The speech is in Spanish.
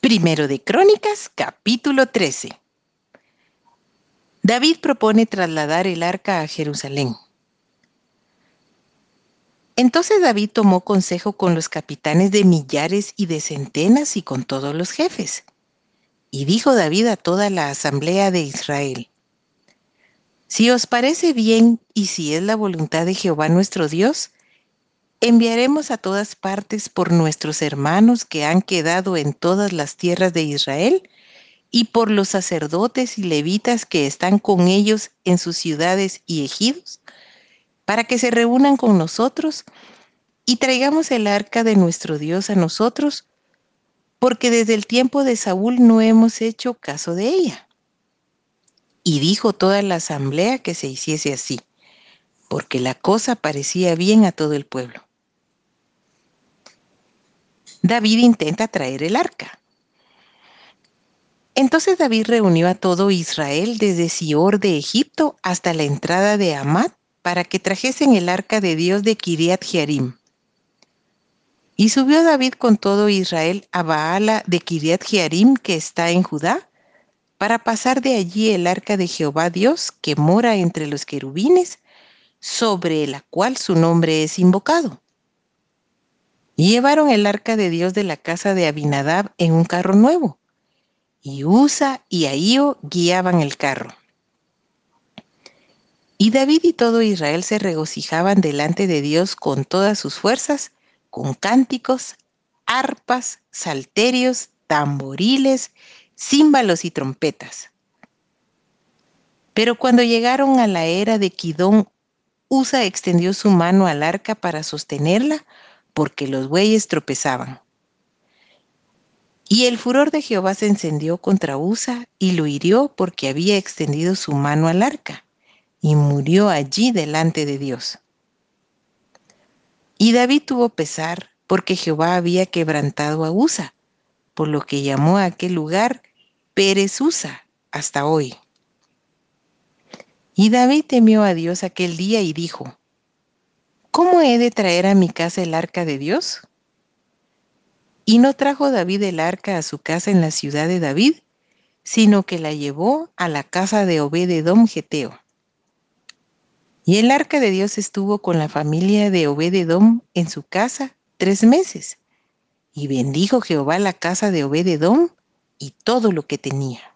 Primero de Crónicas, capítulo 13. David propone trasladar el arca a Jerusalén. Entonces David tomó consejo con los capitanes de millares y de centenas y con todos los jefes. Y dijo David a toda la asamblea de Israel, Si os parece bien y si es la voluntad de Jehová nuestro Dios, Enviaremos a todas partes por nuestros hermanos que han quedado en todas las tierras de Israel y por los sacerdotes y levitas que están con ellos en sus ciudades y ejidos, para que se reúnan con nosotros y traigamos el arca de nuestro Dios a nosotros, porque desde el tiempo de Saúl no hemos hecho caso de ella. Y dijo toda la asamblea que se hiciese así, porque la cosa parecía bien a todo el pueblo. David intenta traer el arca. Entonces David reunió a todo Israel desde Sior de Egipto hasta la entrada de Amat para que trajesen el arca de Dios de Kiriat Jearim. Y subió David con todo Israel a Baala de Kiriat Jearim, que está en Judá, para pasar de allí el arca de Jehová Dios, que mora entre los querubines, sobre la cual su nombre es invocado. Y llevaron el arca de Dios de la casa de Abinadab en un carro nuevo. Y Usa y Ahío guiaban el carro. Y David y todo Israel se regocijaban delante de Dios con todas sus fuerzas, con cánticos, arpas, salterios, tamboriles, címbalos y trompetas. Pero cuando llegaron a la era de Kidón, Usa extendió su mano al arca para sostenerla, porque los bueyes tropezaban. Y el furor de Jehová se encendió contra Usa y lo hirió porque había extendido su mano al arca, y murió allí delante de Dios. Y David tuvo pesar porque Jehová había quebrantado a Usa, por lo que llamó a aquel lugar Pérez Usa hasta hoy. Y David temió a Dios aquel día y dijo, ¿cómo he de traer a mi casa el arca de Dios? Y no trajo David el arca a su casa en la ciudad de David, sino que la llevó a la casa de Obededom Geteo. Y el arca de Dios estuvo con la familia de Obededom en su casa tres meses. Y bendijo Jehová la casa de Obededom y todo lo que tenía.